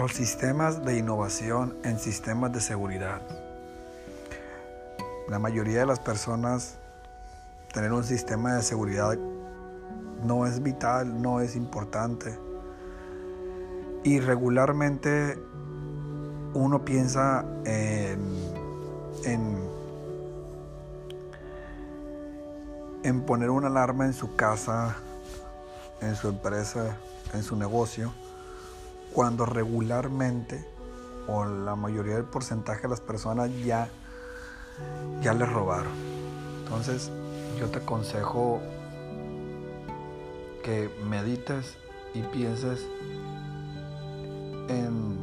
Los sistemas de innovación en sistemas de seguridad. La mayoría de las personas tener un sistema de seguridad no es vital, no es importante. Y regularmente uno piensa en, en, en poner una alarma en su casa, en su empresa, en su negocio cuando regularmente o la mayoría del porcentaje de las personas ya, ya les robaron. Entonces yo te aconsejo que medites y pienses en,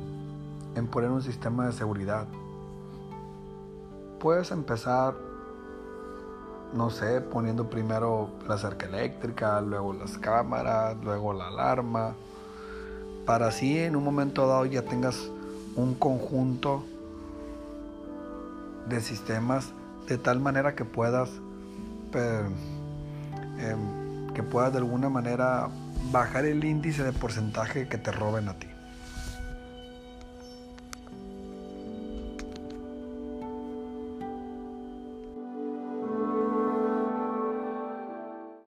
en poner un sistema de seguridad. Puedes empezar, no sé, poniendo primero la cerca eléctrica, luego las cámaras, luego la alarma para así en un momento dado ya tengas un conjunto de sistemas de tal manera que puedas em, que puedas de alguna manera bajar el índice de porcentaje que te roben a ti.